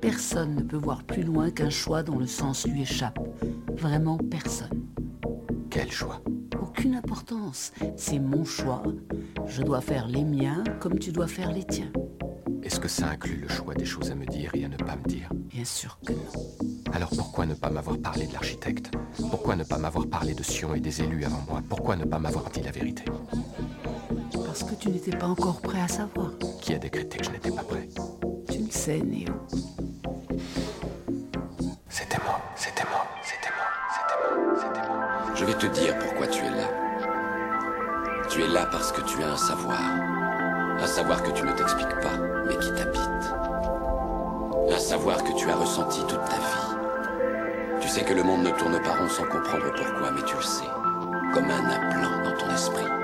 Personne ne peut voir plus loin qu'un choix dont le sens lui échappe. Vraiment personne. Quel choix? Aucune importance. C'est mon choix. Je dois faire les miens comme tu dois faire les tiens. Est-ce que ça inclut le choix des choses à me dire et à ne pas me dire? Bien sûr que non. Alors pourquoi ne pas m'avoir parlé de l'architecte? Pourquoi ne pas m'avoir parlé de Sion et des élus avant moi? Pourquoi ne pas m'avoir dit la vérité? Parce que tu n'étais pas encore prêt à savoir. Qui a décrété que je n'étais pas prêt Tu le sais, Néo. C'était moi, c'était moi, c'était moi, c'était moi, c'était moi. Je vais te dire pourquoi tu es là. Tu es là parce que tu as un savoir. Un savoir que tu ne t'expliques pas, mais qui t'habite. Un savoir que tu as ressenti toute ta vie. Tu sais que le monde ne tourne pas rond sans comprendre pourquoi, mais tu le sais. Comme un implant dans ton esprit.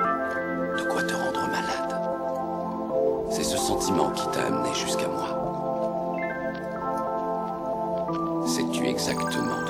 Qui t'a amené jusqu'à moi. Sais-tu exactement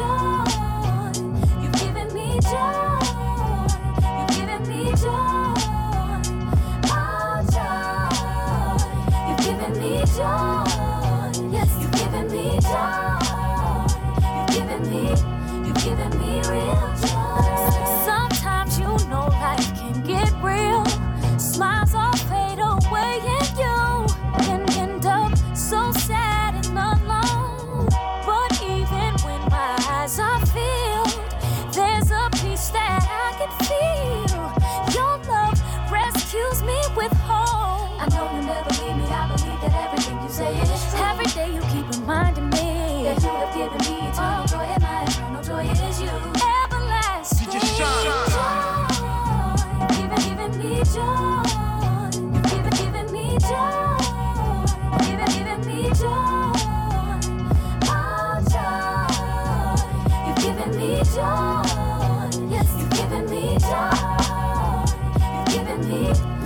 joy. You've given me joy.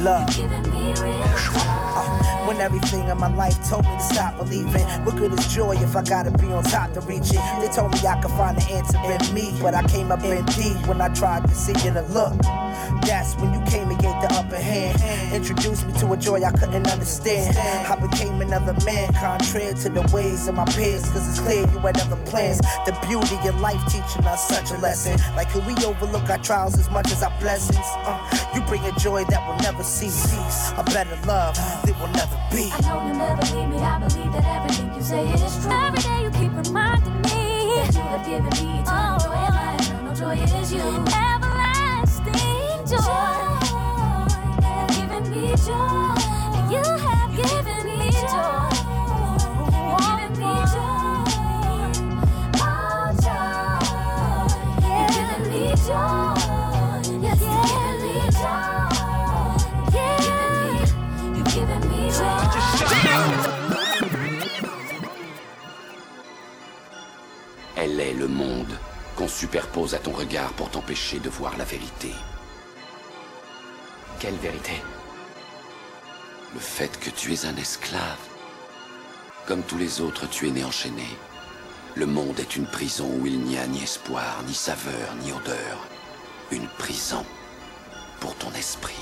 Me, Love. you've given me real joy. When everything in my life told me to stop believing, what good is joy if I gotta be on top to reach it? They told me I could find the answer in me, but I came up in deep when I tried to see in a look. That's when you came the upper hand. Introduced me to a joy I couldn't understand. I became another man, contrary to the ways of my peers, cause it's clear you had other plans. The beauty of life teaching us such a lesson. Like, can we overlook our trials as much as our blessings? Uh, you bring a joy that will never cease, a better love that will never be. I know you'll never leave me. I believe that everything you say is true. Every day you keep reminding me that you have given me eternal joy, and my joy is you. Everlasting joy. Elle est le monde qu'on superpose à ton regard pour t'empêcher de voir la vérité. Quelle vérité? Le fait que tu es un esclave. Comme tous les autres, tu es né enchaîné. Le monde est une prison où il n'y a ni espoir, ni saveur, ni odeur. Une prison pour ton esprit.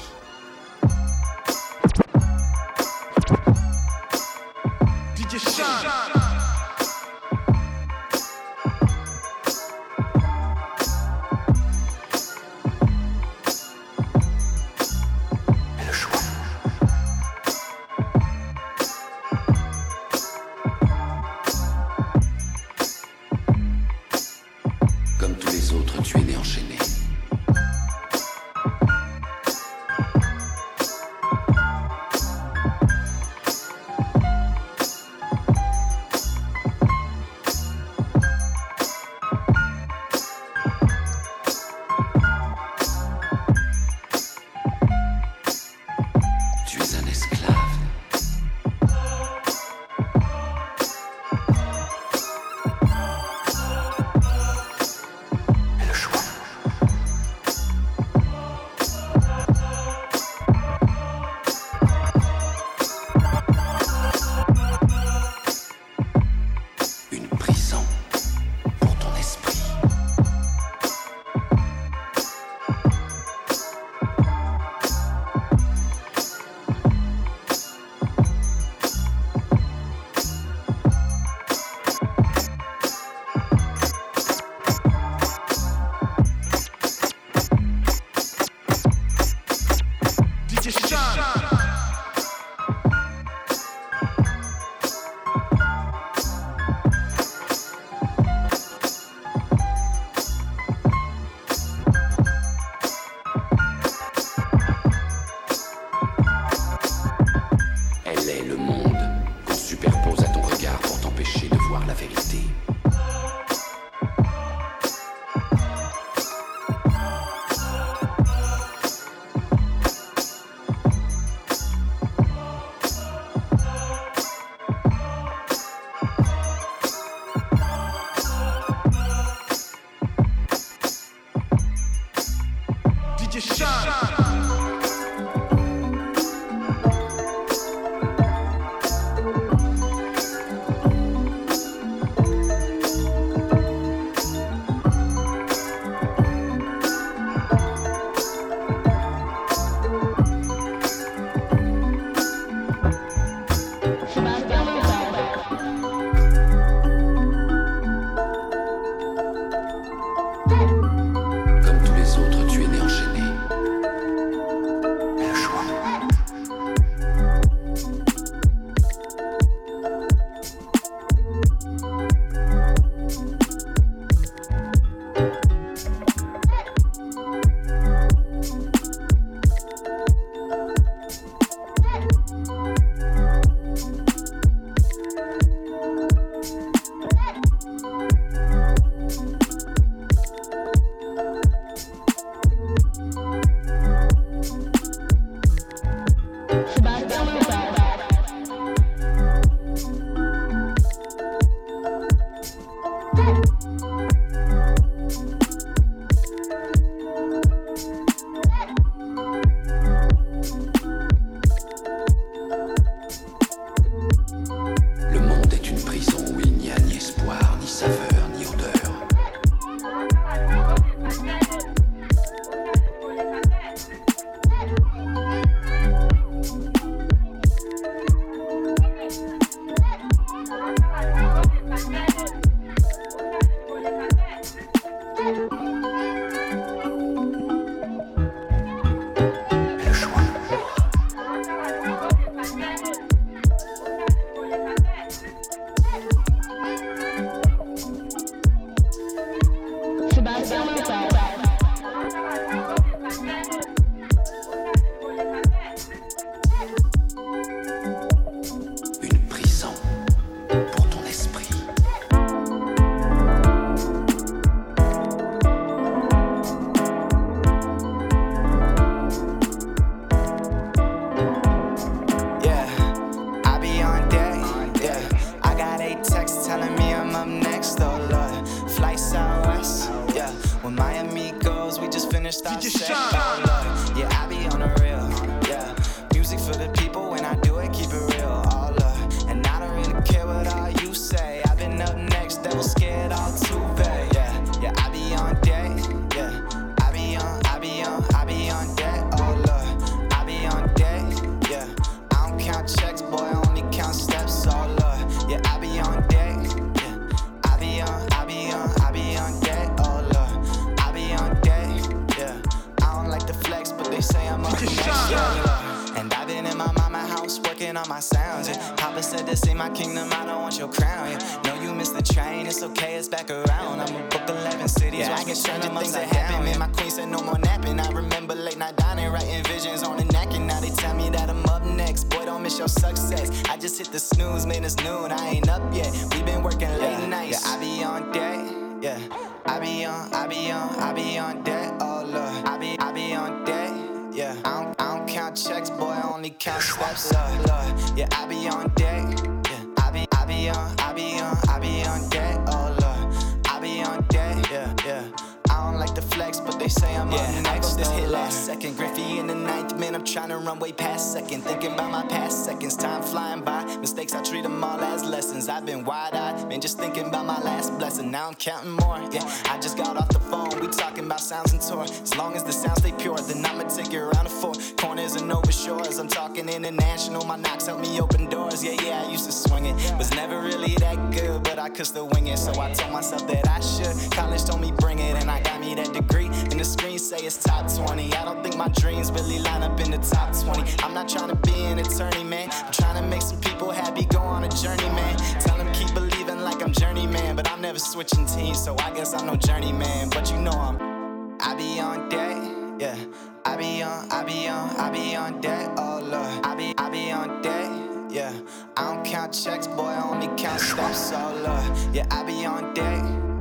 The flex, but they say I'm Yeah, up next. This hit hit last second. Griffey in the ninth, man, I'm trying to run way past second. Thinking about my past seconds, time flying by. Mistakes, I treat them all as lessons. I've been wide eyed, man, just thinking about my last blessing. Now I'm counting more. Yeah, I just got off the phone. We talking about sounds and tour. As long as the sounds stay pure, then I'ma take you around the four corners and over shores. I'm talking international. My knocks help me open doors. Yeah, yeah, I used to swing it. Was never really that good, but I could still wing it. So I told myself that I should. College told me bring it, and I got me that degree. And the screen say it's top 20. I don't think my dreams really line up in the top 20. I'm not trying to be an attorney, man. I'm trying to make some people happy, go on a journey, man. Tell them keep believing like I'm journeyman, but I'm never switching teams, so I guess I'm no journeyman. But you know I'm, I be on deck, yeah. I be on, I be on, I be on deck, oh Lord. I be, I be on deck, yeah. I don't count checks, boy, I only count steps, oh Lord. Yeah, I be on deck.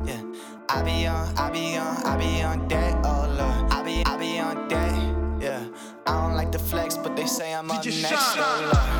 I be on, I be on, I be on deck, oh Lord. I be, I be on deck, yeah. I don't like the flex, but they say I'm up next, oh Lord.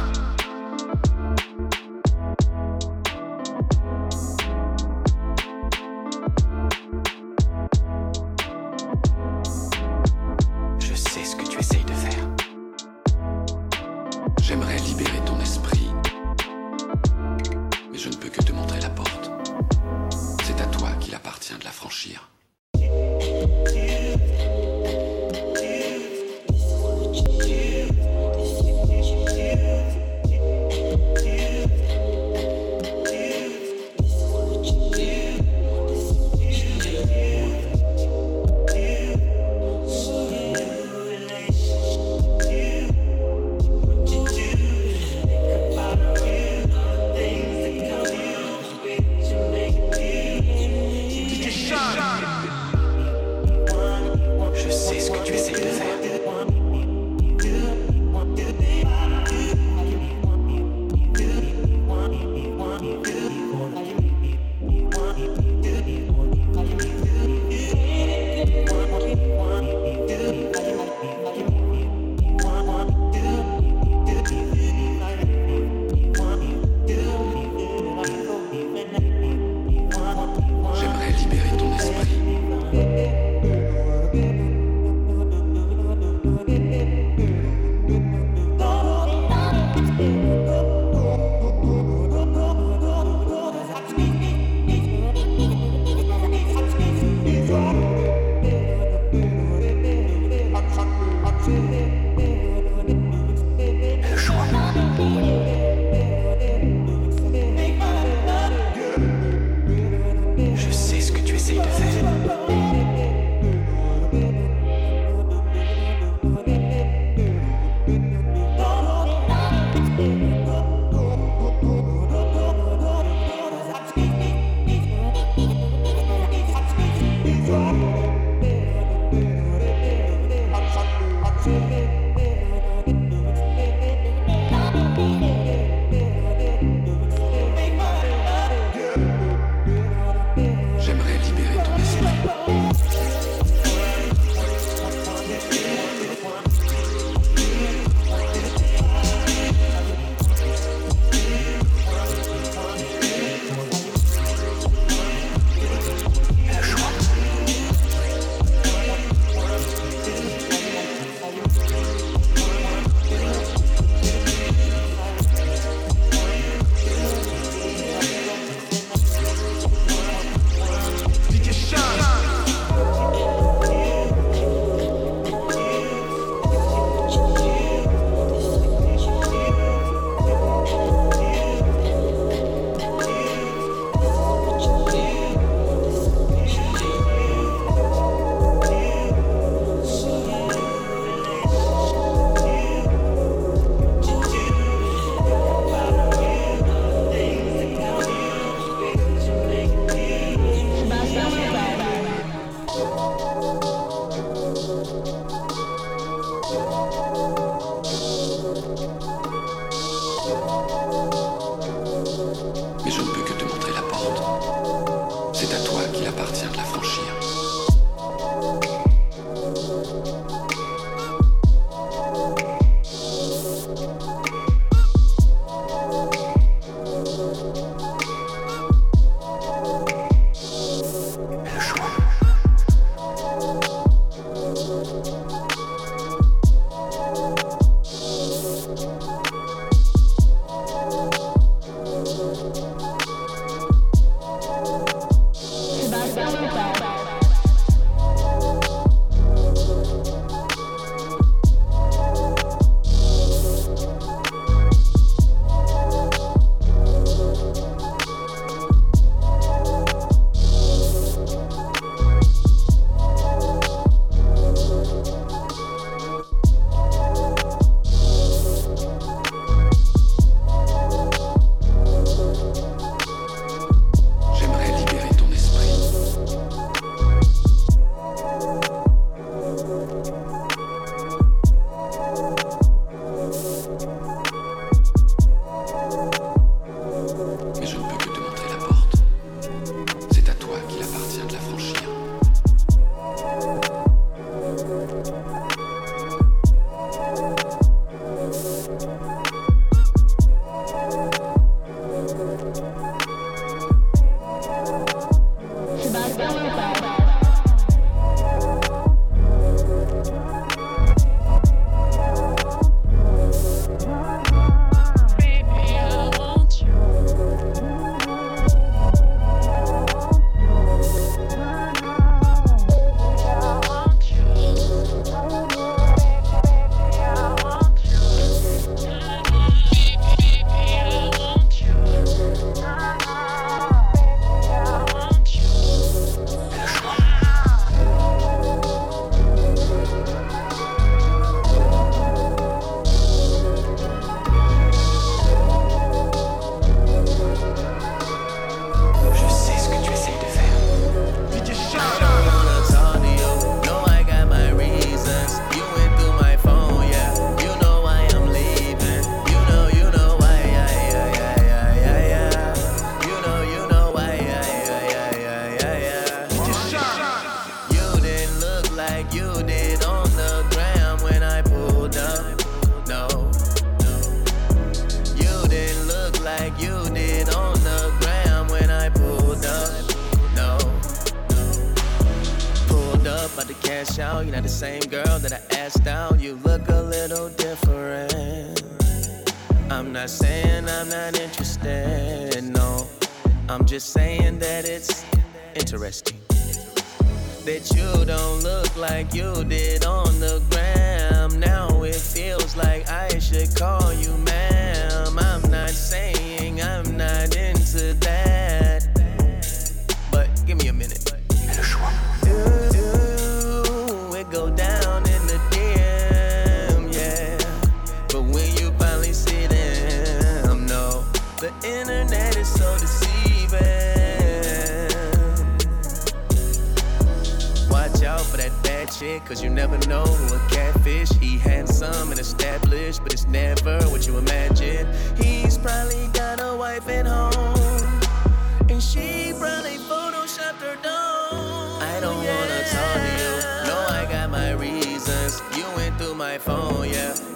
My phone, yeah.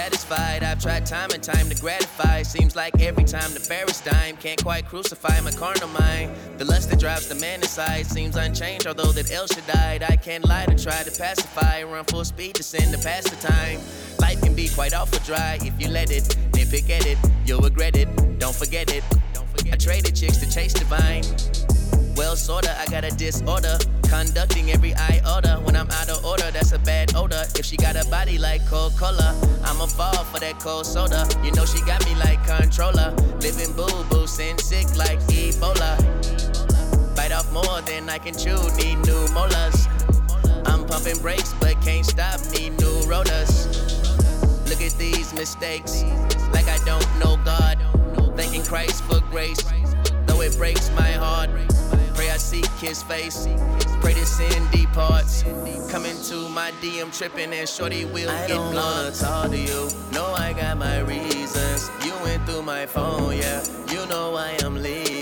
Satisfied. I've tried time and time to gratify. Seems like every time the Ferris dime can't quite crucify my carnal mind. The lust that drives the man inside seems unchanged, although that El died. I can't lie to try to pacify. Run full speed to send to pass the time. Life can be quite awful dry if you let it. Nitpick at it, you'll regret it. Don't forget it. Don't forget I traded chicks to chase divine. Well, sorta, I got a disorder. Conducting every eye order. When I'm out of order, that's a bad odor. If she got a body like Coca Cola, I'ma fall for that cold soda. You know, she got me like controller. Living boo boo, sin sick like Ebola. Bite off more than I can chew, need new molars. I'm pumping brakes, but can't stop, need new rotors. Look at these mistakes, like I don't know God. Thanking Christ for grace, though it breaks my heart see his face. Pray this sin departs. Coming to my DM tripping and shorty will I get don't to talk to you. No, I got my reasons. You went through my phone, yeah. You know I am leaving.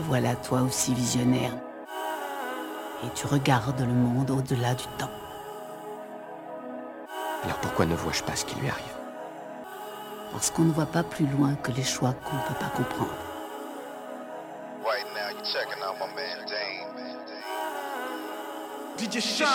voilà toi aussi visionnaire. Et tu regardes le monde au-delà du temps. Alors pourquoi ne vois-je pas ce qui lui arrive? Parce qu'on ne voit pas plus loin que les choix qu'on ne peut pas comprendre. DJ Shine.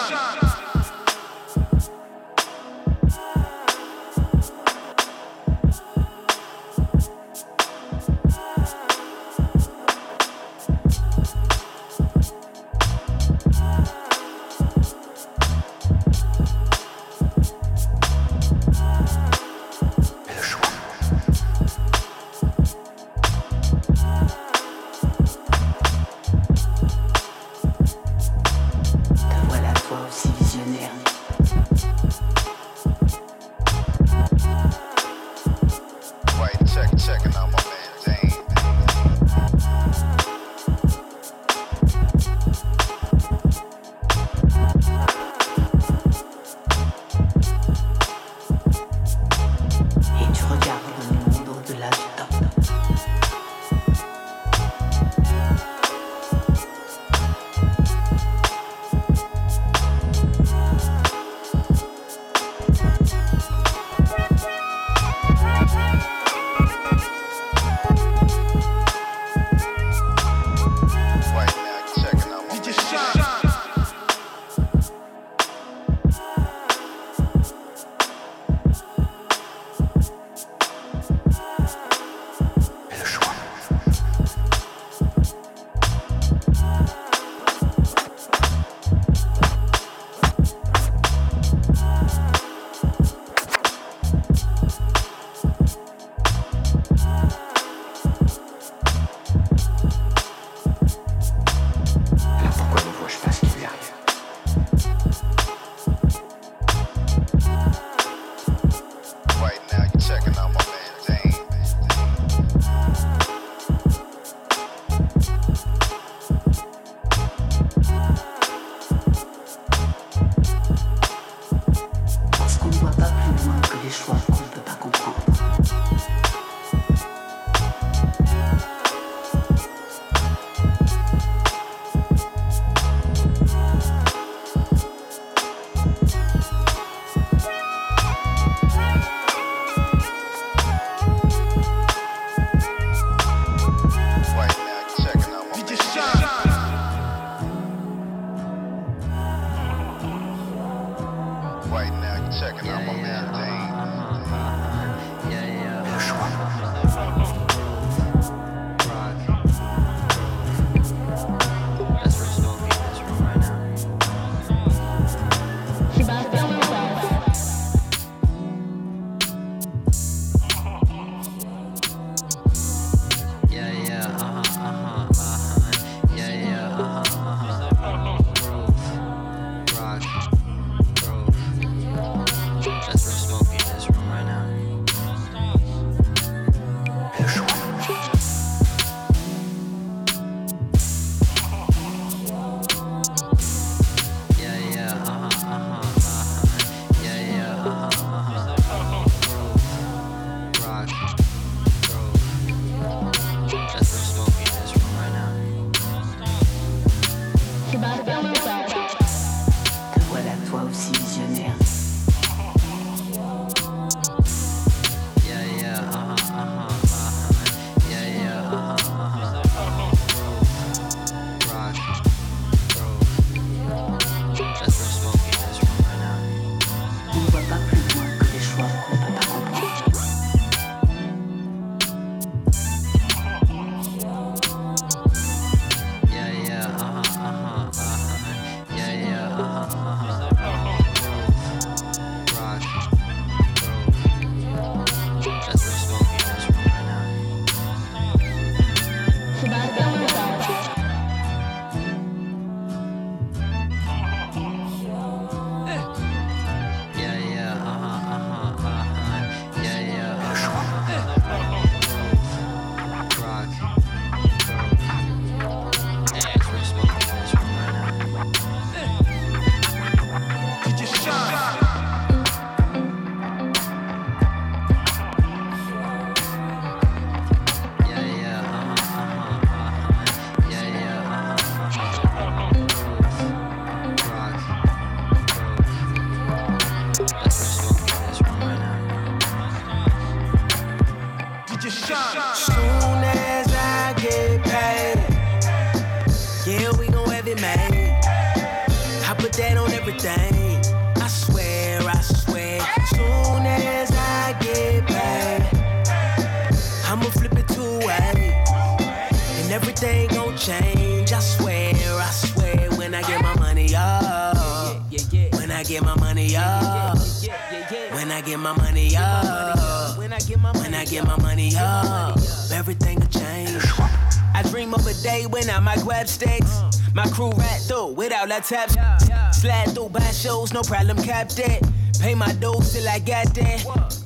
Without that tap. Slide through by shows, no problem, cap that. Pay my dues till I got that.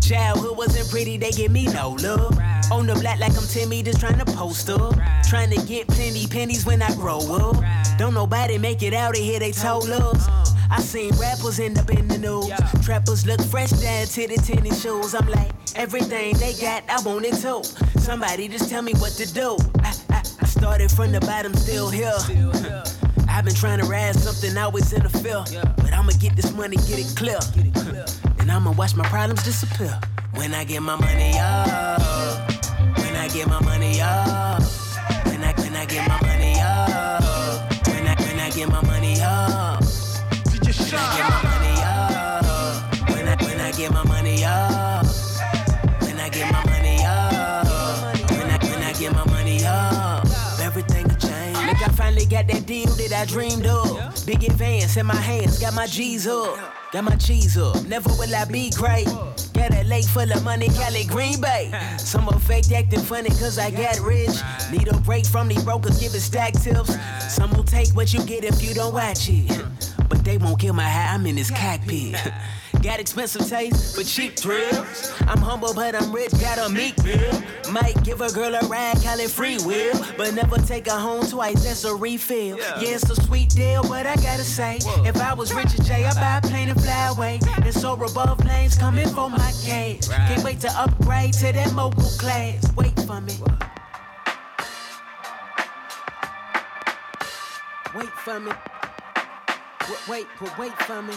Childhood wasn't pretty, they give me no love. On the black like I'm Timmy, just trying to post up. Trying to get plenty pennies when I grow up. Don't nobody make it out of here, they told us. I seen rappers end up in the news. Trappers look fresh down to the tennis shoes. I'm like, everything they got, I want it too. Somebody just tell me what to do. I, I, I started from the bottom, still here. I've been trying to rise something, always in the field. But I'ma get this money, get it clear. And I'ma watch my problems disappear. When I get my money up. When I get my money up. When I when I get my money I dreamed of. Big advance in my hands, got my G's up. Got my cheese up. Never will I be great. Got a lake full of money, Cali Green Bay. Some are fake acting funny cause I got rich. Need a break from these brokers, giving stack tips. Some will take what you get if you don't watch it. But they won't kill my hat, I'm in this cockpit. Got expensive taste for cheap thrills. I'm humble, but I'm rich, got a meek bill. Might give a girl a ride, call it free will. But never take her home twice, that's a refill. Yeah, it's a sweet deal, but I gotta say, if I was rich as Jay, I'd buy a plane and fly away. And so above planes coming for my cash. Can't wait to upgrade to that mogul class. Wait for me. Wait for me. Wait, wait, wait for me.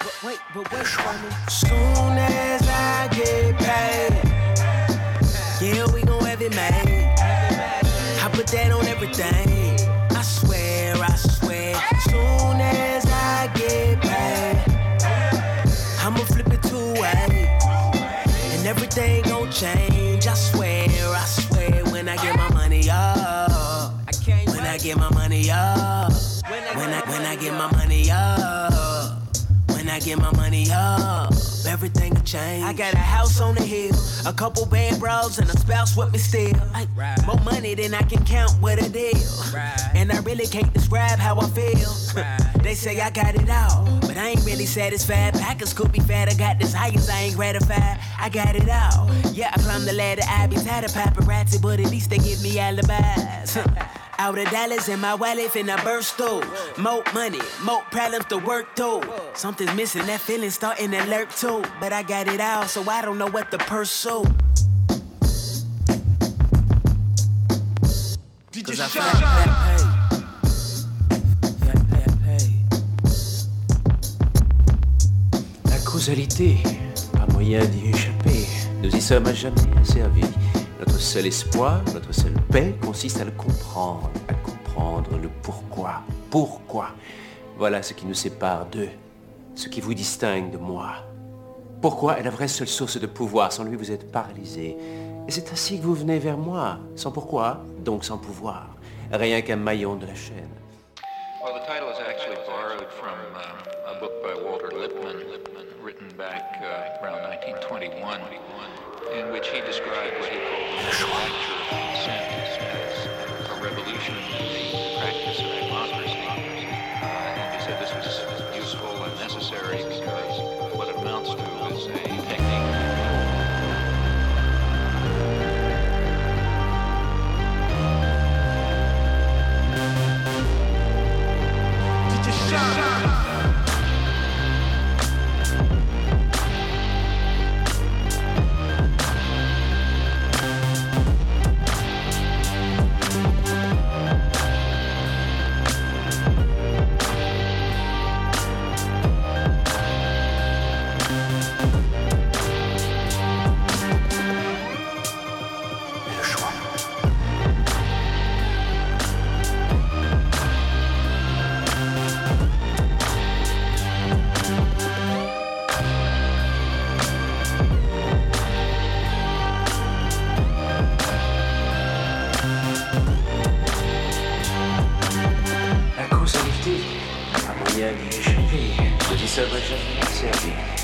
But wait, but wait me. Soon as I get paid, yeah, we gon' have it made. I put that on everything. I swear, I swear. Soon as I get paid, I'ma flip it two ways. And everything gon' change. Get my money up, everything will change. I got a house on the hill, a couple bad bros, and a spouse with me still. Ay, More money than I can count, what a deal. And I really can't describe how I feel. they say I got it all, but I ain't really satisfied. Packers could be fat, I got desires, I ain't gratified. I got it all. Yeah, I climbed the ladder, I be tired of paparazzi, but at least they give me alibis. Out of dollars in my wallet, finna burst through. More money, more problems to work through. Something's missing, that feeling starting to lurk too. But I got it all, so I don't know what to pursue. Cause I flat, flat pay. Flat, flat. La causalité, pas moyen d'y échapper. Nous y sommes à jamais servis. Notre seul espoir, notre seule paix consiste à le comprendre, à comprendre le pourquoi. Pourquoi? Voilà ce qui nous sépare d'eux, ce qui vous distingue de moi. Pourquoi est la vraie seule source de pouvoir? Sans lui, vous êtes paralysé. Et c'est ainsi que vous venez vers moi. Sans pourquoi, donc sans pouvoir. Rien qu'un maillon de la chaîne. Well, the title is actually borrowed from uh, a book by Walter Lippmann, written back uh, around 1921, in which he described what he called I'm here, you should be. Would you celebrate your fiancé?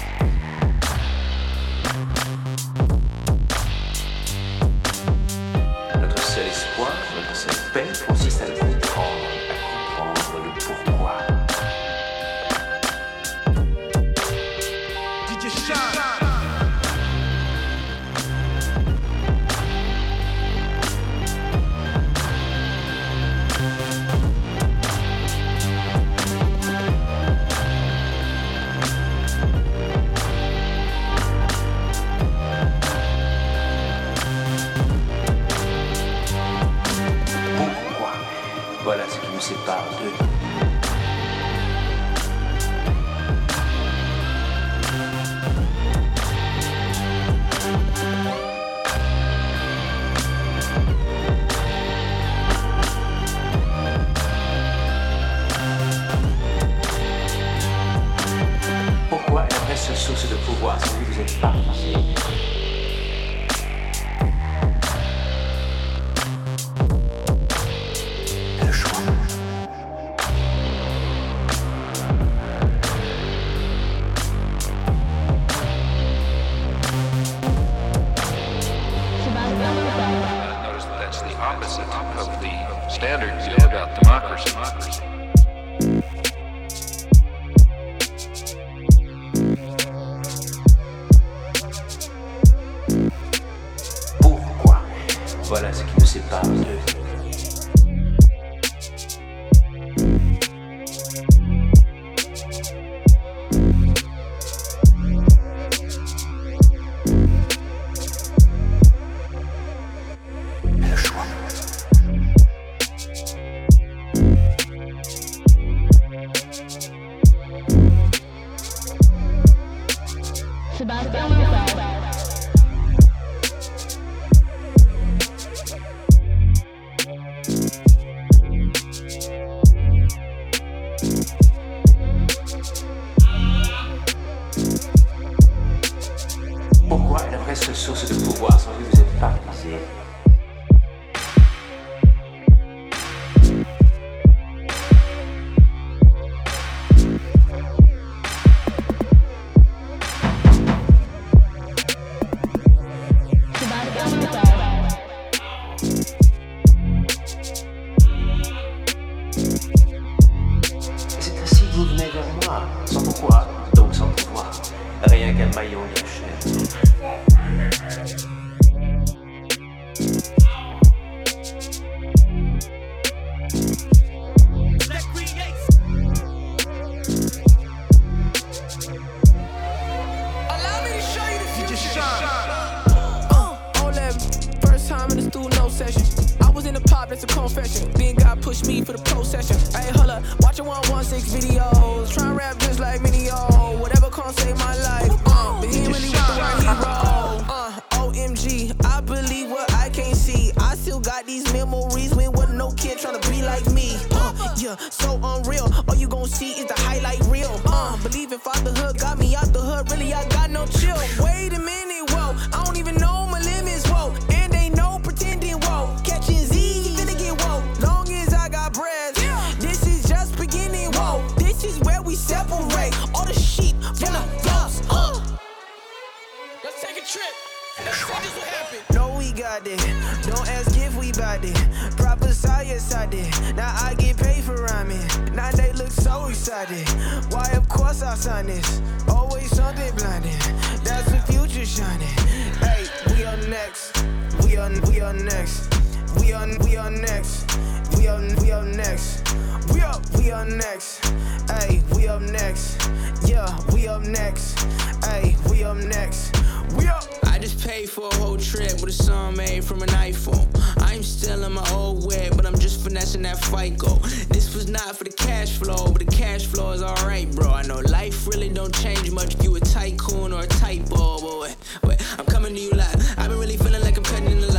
Up next. Yeah, we up next. Hey, we up next. We up. I just paid for a whole trip with a song made from an iPhone. I'm still in my old way, but I'm just finessing that FICO. This was not for the cash flow, but the cash flow is alright, bro. I know life really don't change much if you a tycoon or a typo, but wait, wait, I'm coming to you live. I've been really feeling like I'm cutting in the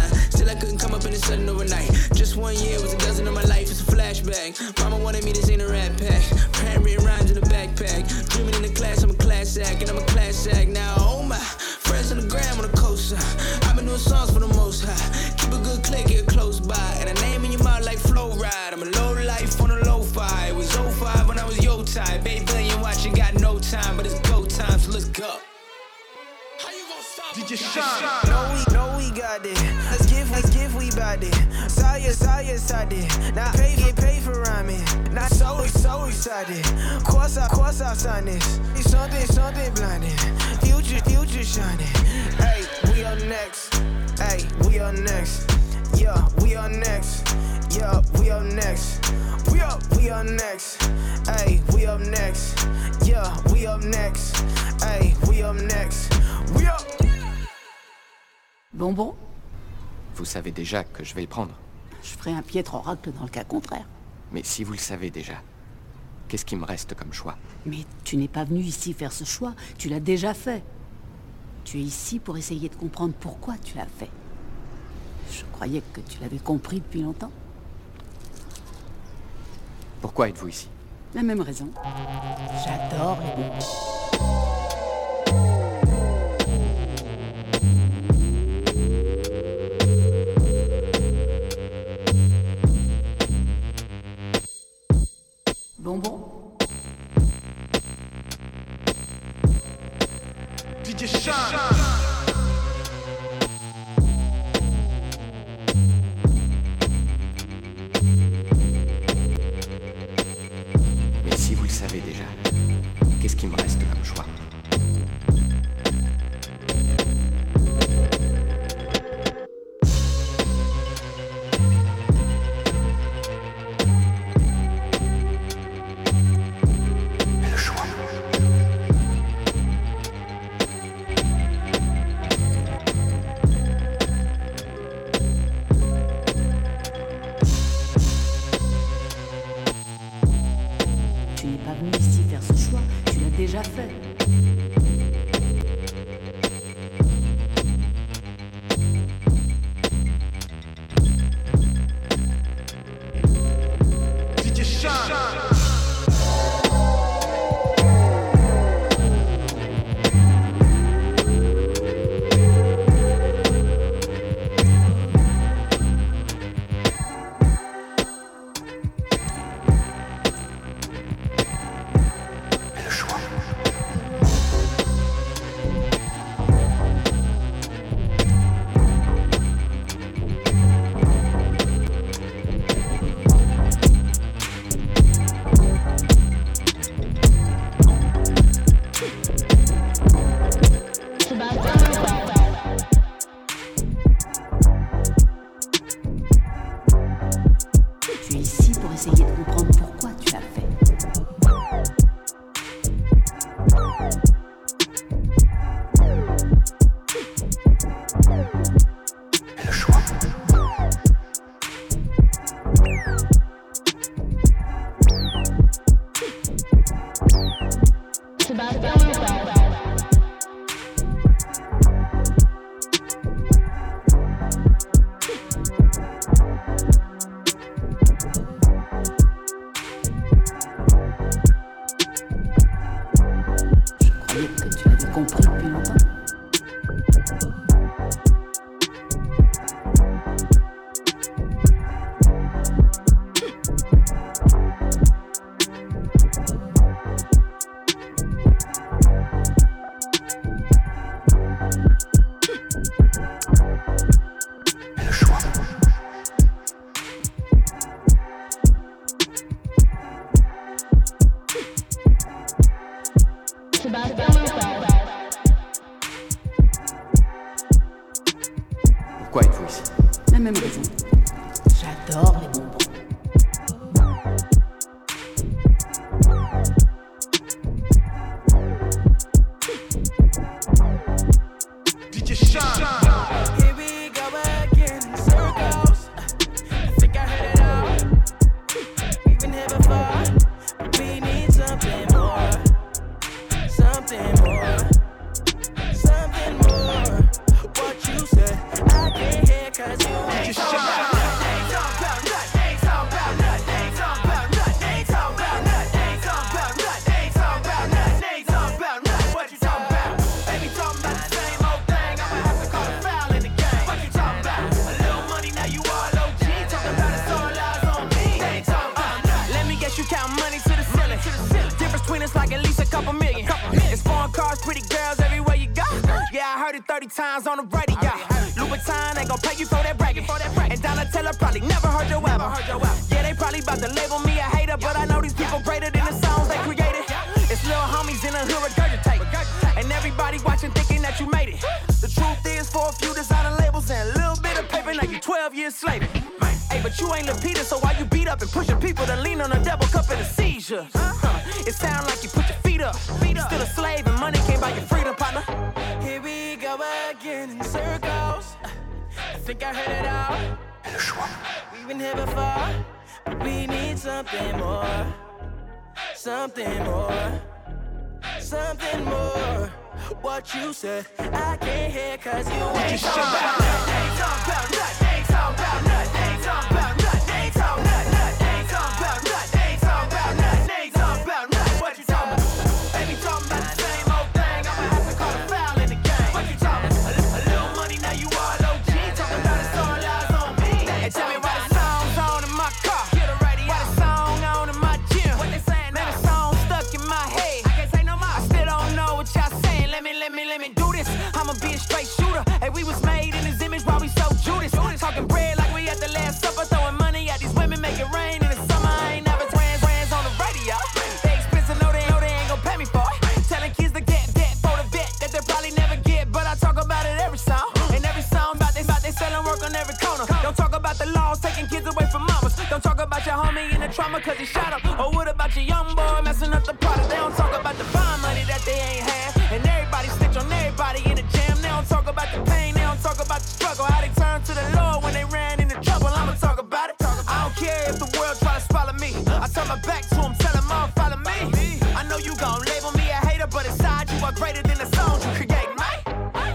come up in a sudden overnight. Just one year was a dozen of my life, it's a flashback. Mama wanted me to sing a rap pack. Parent written rhymes in a backpack. Dreaming in the class, I'm a class act, and I'm a class act now. Oh my, friends on the gram on the coaster. I've been doing songs for the most high. Keep a good click here close by. And a name in your mouth like flow ride. I'm a low life on a low fi. It was 05 when I was yo type. Baby, million watching, got no time, but it's go time, so let's go. DJ Shine. No, we, no, we got it. Give, let's give, we bout it. Saya, Saya, Now pay, get paid for rhyming. Not so, so excited. Course I, course I sign this. Something, something blinding. Future, future shining. Hey, we are next. Hey, we are next. Yeah, we are next. Yeah, we are next. We up, we are next. Hey, we up next. Yeah, we up next. Hey, we up next. We up. Bonbon Vous savez déjà que je vais le prendre. Je ferai un piètre oracle dans le cas contraire. Mais si vous le savez déjà, qu'est-ce qui me reste comme choix? Mais tu n'es pas venu ici faire ce choix, tu l'as déjà fait. Tu es ici pour essayer de comprendre pourquoi tu l'as fait. Je croyais que tu l'avais compris depuis longtemps. Pourquoi êtes-vous ici? La même raison. J'adore les. Bonbon DJ Shine. Times on the radio. I heard it all. We've been here before, but we need something more. Something more. Something more. What you said, I can't hear cause you ain't talking about nothing. Ain't talking about nothing. Ain't talking about nothing. Ain't talking about nothing. Cause he shot up. Or what about your young boy messing up the product? They don't talk about the fine money that they ain't had. And everybody snitch on everybody in the jam. They don't talk about the pain, they don't talk about the struggle. How they turned to the Lord when they ran into trouble. I'ma talk about it. I don't care if the world try to swallow me. I turn my back to them, tell them all follow me. I know you gon' label me a hater, but inside you are greater than the songs you create, mate.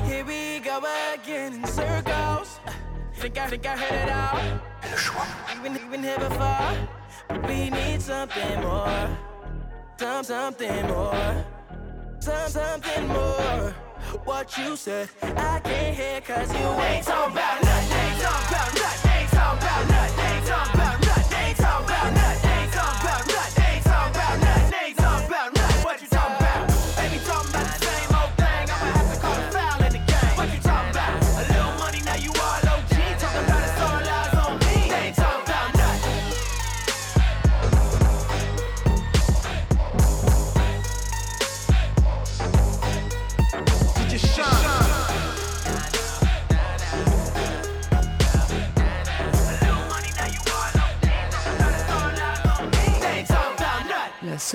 Here we go again in circles. Think I think I heard it all. Even even here before, we need something more. Some something more. Some something more. What you said, I can't hear cause you ain't talking about nothing. Ain't talking about nothing.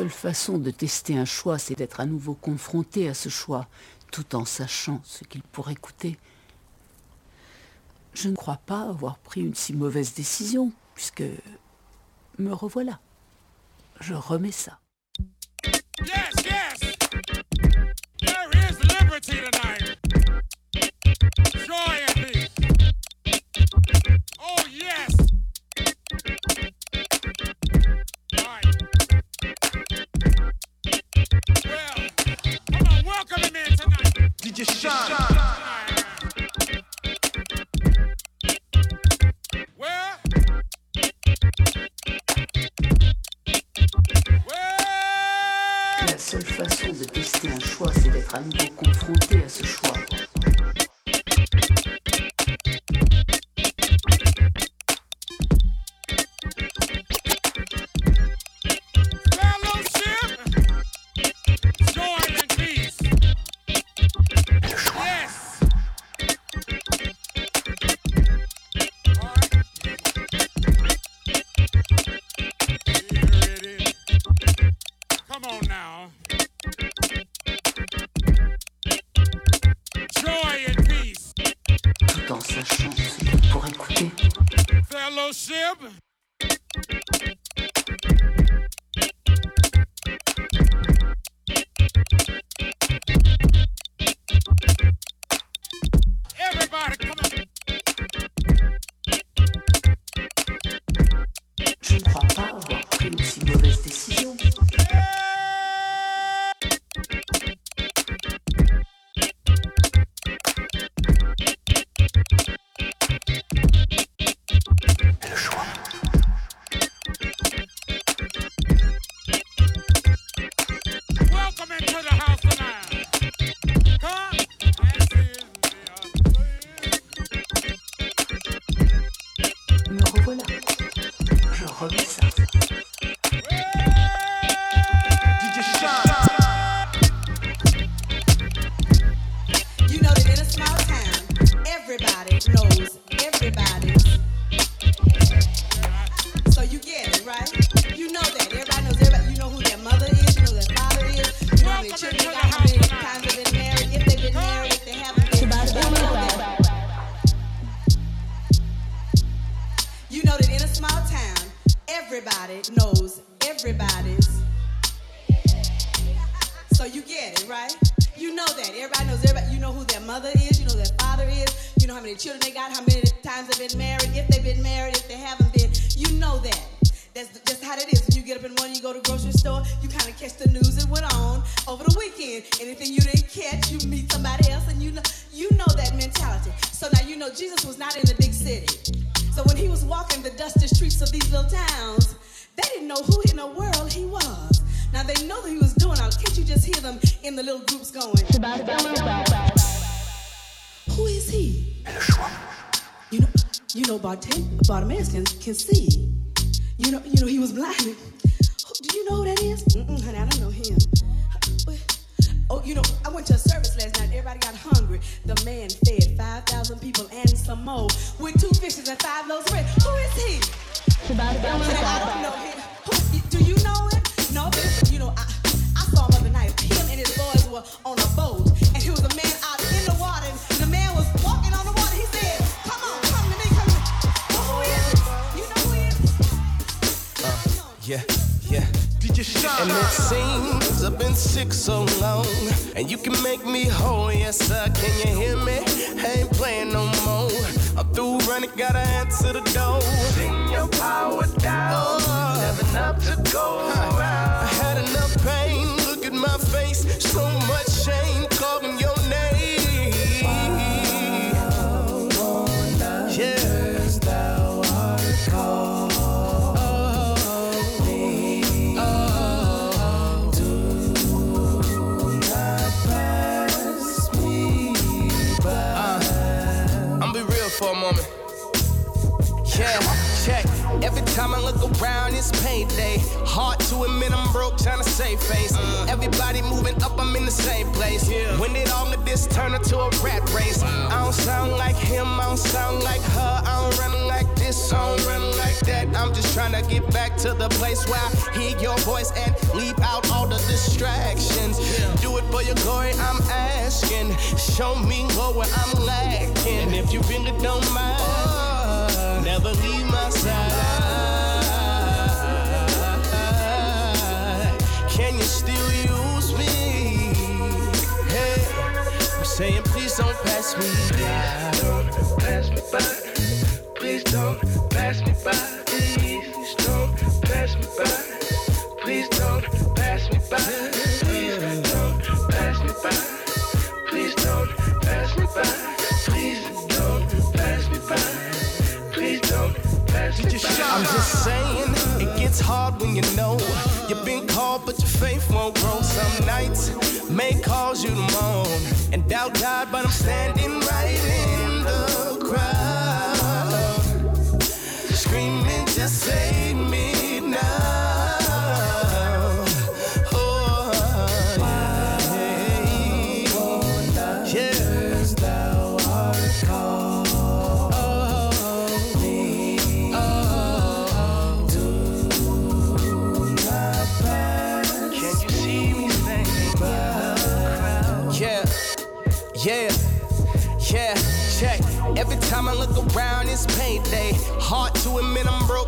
Seule façon de tester un choix, c'est d'être à nouveau confronté à ce choix, tout en sachant ce qu'il pourrait coûter. Je ne crois pas avoir pris une si mauvaise décision, puisque me revoilà. Je remets ça. Yes, yes. There is liberty tonight. Joy and peace. Oh, yes. La seule façon de tester un choix, c'est d'être à Bartim- Bartimaeus can, can see. And you can make me whole, yes sir. Can you hear me? I ain't playing no more. I'm through running, gotta answer the door. Sing your power down, uh-huh. never enough to go around. I had enough pain. Look at my face, so much shame time I look around, it's payday. Hard to admit I'm broke, trying to save face. Uh. Everybody moving up, I'm in the same place. Yeah. When did all of this turn into a rat race? I don't sound like him, I don't sound like her. I don't run like this, I don't run like that. I'm just trying to get back to the place where I hear your voice and leave out all the distractions. Do it for your glory, I'm asking. Show me where I'm lacking. And if you really don't mind, oh. never leave my side. Saying please don't pass me by. Don't pass me by. Please don't pass me by. Please don't pass me by. Please don't pass me by. Please don't pass me by. Please don't pass me by. Please don't pass me by. Please don't pass me by. I'm just saying, it gets hard when you know you've been called, but your faith won't grow. Some nights may cause you to moan and doubt God, but I'm standing right in the crowd, screaming, just save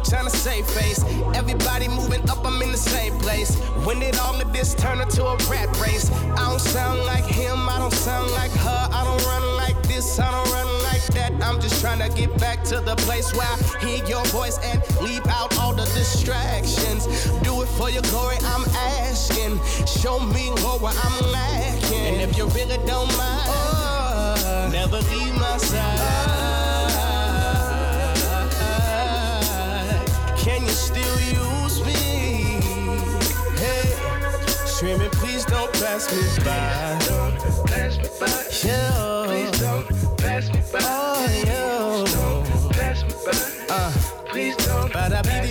trying to save face. Everybody moving up, I'm in the same place. When did all of this turn into a rat race? I don't sound like him, I don't sound like her. I don't run like this, I don't run like that. I'm just trying to get back to the place where I hear your voice and leave out all the distractions. Do it for your glory, I'm asking. Show me where I'm lacking. And if you really don't mind, oh. never leave my side. Still use me? Hey, please don't pass me by. Don't pass me by. Yeah. Please don't pass me by. Oh, yeah. Don't pass me by. Uh, please don't pass me by.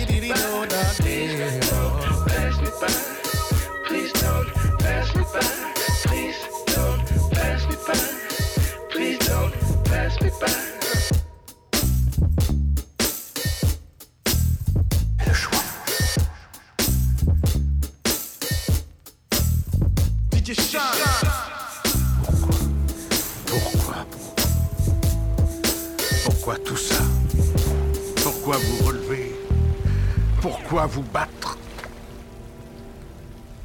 Please don't pass me by. Please don't pass me by. Please don't pass me by. Please don't pass me by. Vous battre.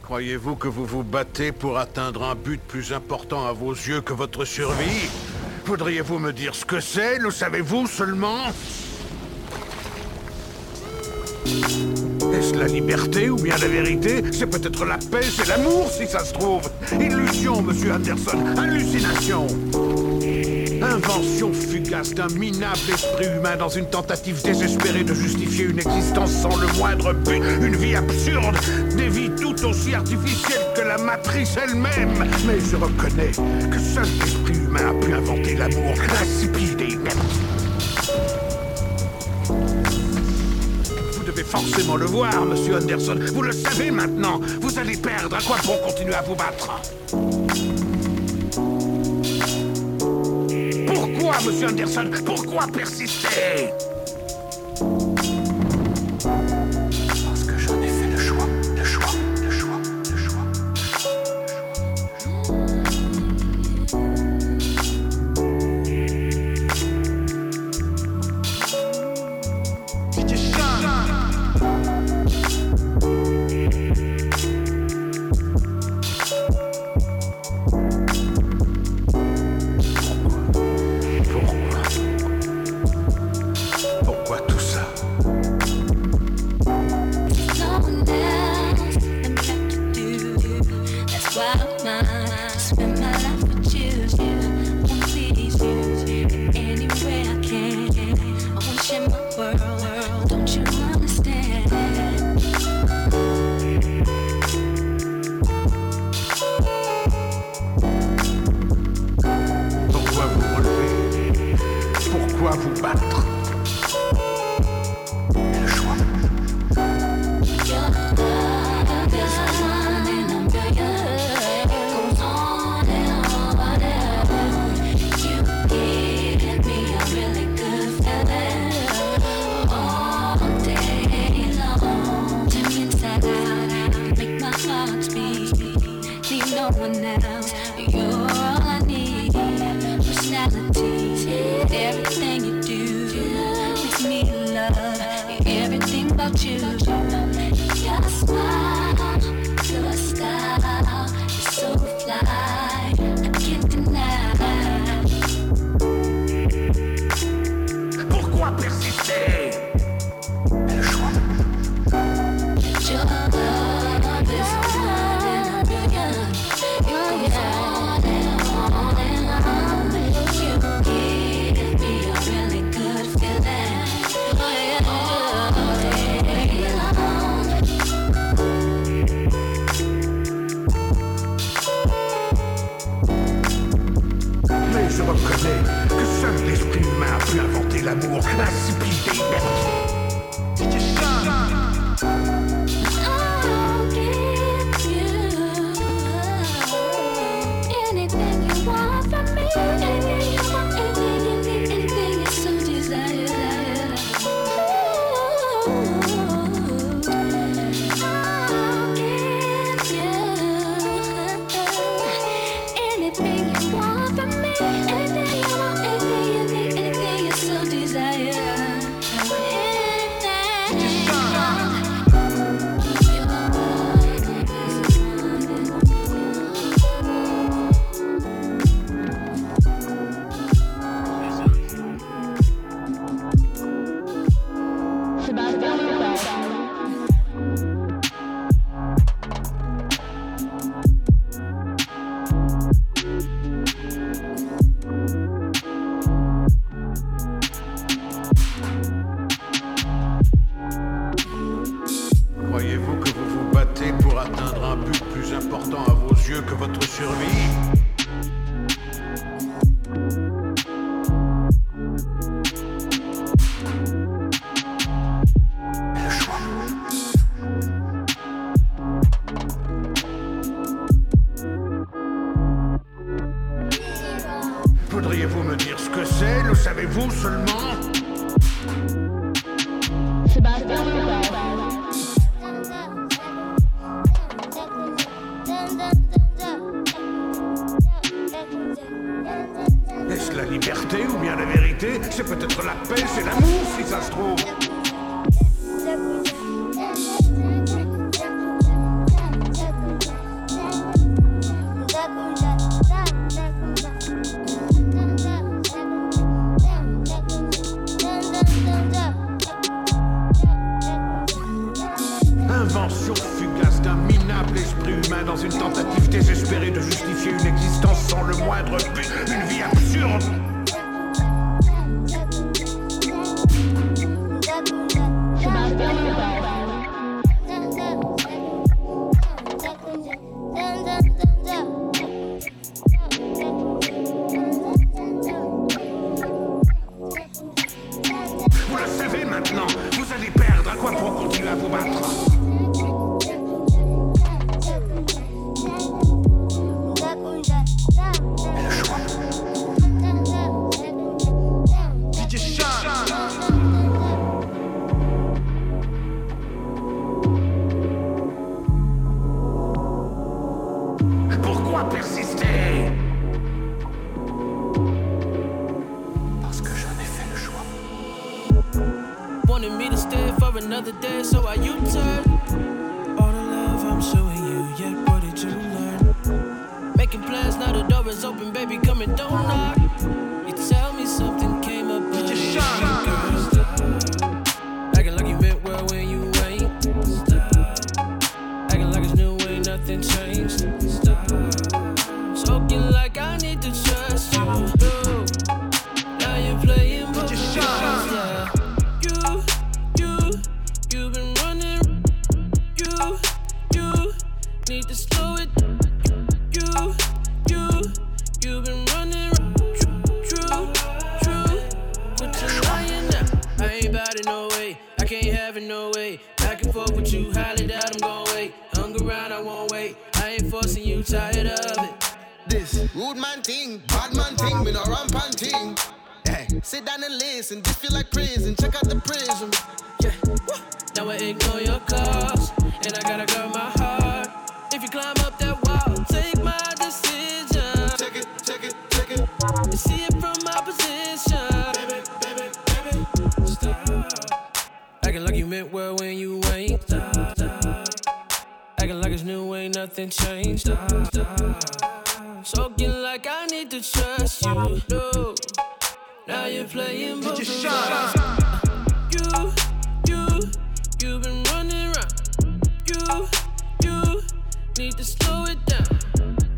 Croyez-vous que vous vous battez pour atteindre un but plus important à vos yeux que votre survie? Voudriez-vous me dire ce que c'est? Le savez-vous seulement? Est-ce la liberté ou bien la vérité? C'est peut-être la paix, c'est l'amour si ça se trouve. Illusion, monsieur Anderson, hallucination. Invention fugace d'un minable esprit humain dans une tentative désespérée de justifier une existence sans le moindre but. Une vie absurde, des vies tout aussi artificielles que la matrice elle-même. Mais je reconnais que seul l'esprit humain a pu inventer l'amour insipide et. Vous devez forcément le voir, monsieur Anderson. Vous le savez maintenant. Vous allez perdre. À quoi bon continuer à vous battre? Pourquoi, monsieur Anderson? Pourquoi persister? La liberté ou bien la vérité C'est peut-être la paix, c'est l'amour si ça se trouve. And forth with you, highly doubt I'm gon' wait. Hung around, I won't wait. I ain't forcing you, tired of it. This rude man thing, bad man thing, me no rampant thing. Hey, sit down and listen. This feel like prison. Check out the prism. Yeah. Now I ignore your calls, and I gotta guard my heart. If you climb up that wall, take my decision. Take it, take it, take it. And see it from my position. Baby, baby, baby, stop. Acting like you meant well when you ain't nothing changed. Stop, stop. Talking like I need to trust you. No. Now you're playing both DJ sides. You, you, you've been running around. You, you need to slow it down.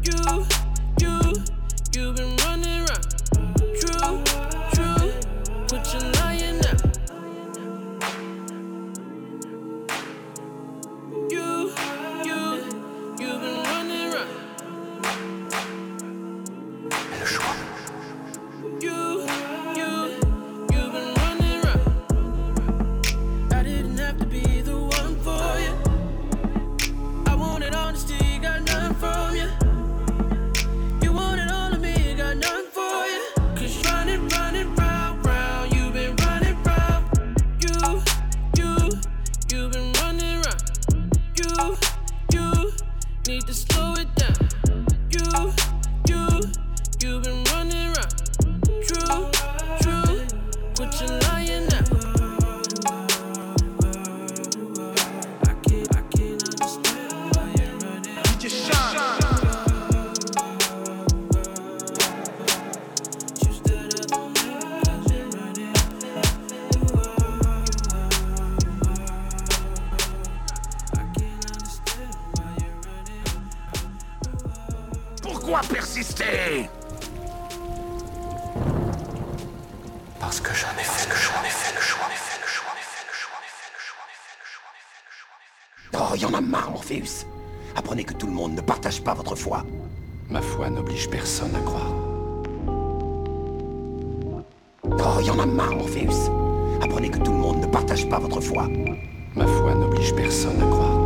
You, you, you've been Parce que j'en ai fait le choix. J'en ai fait le choix. J'en ai fait le choix. J'en ai fait le choix. J'en ai fait le choix. J'en ai fait le choix. J'en ai fait le choix. J'en ai fait le choix. Oh, y en a marre, Morpheus. Apprenez que tout le monde ne partage pas votre foi. Ma foi n'oblige personne à croire. Oh, y en a marre, Morpheus. Apprenez que tout le monde ne partage pas votre foi. Ma foi n'oblige personne à croire.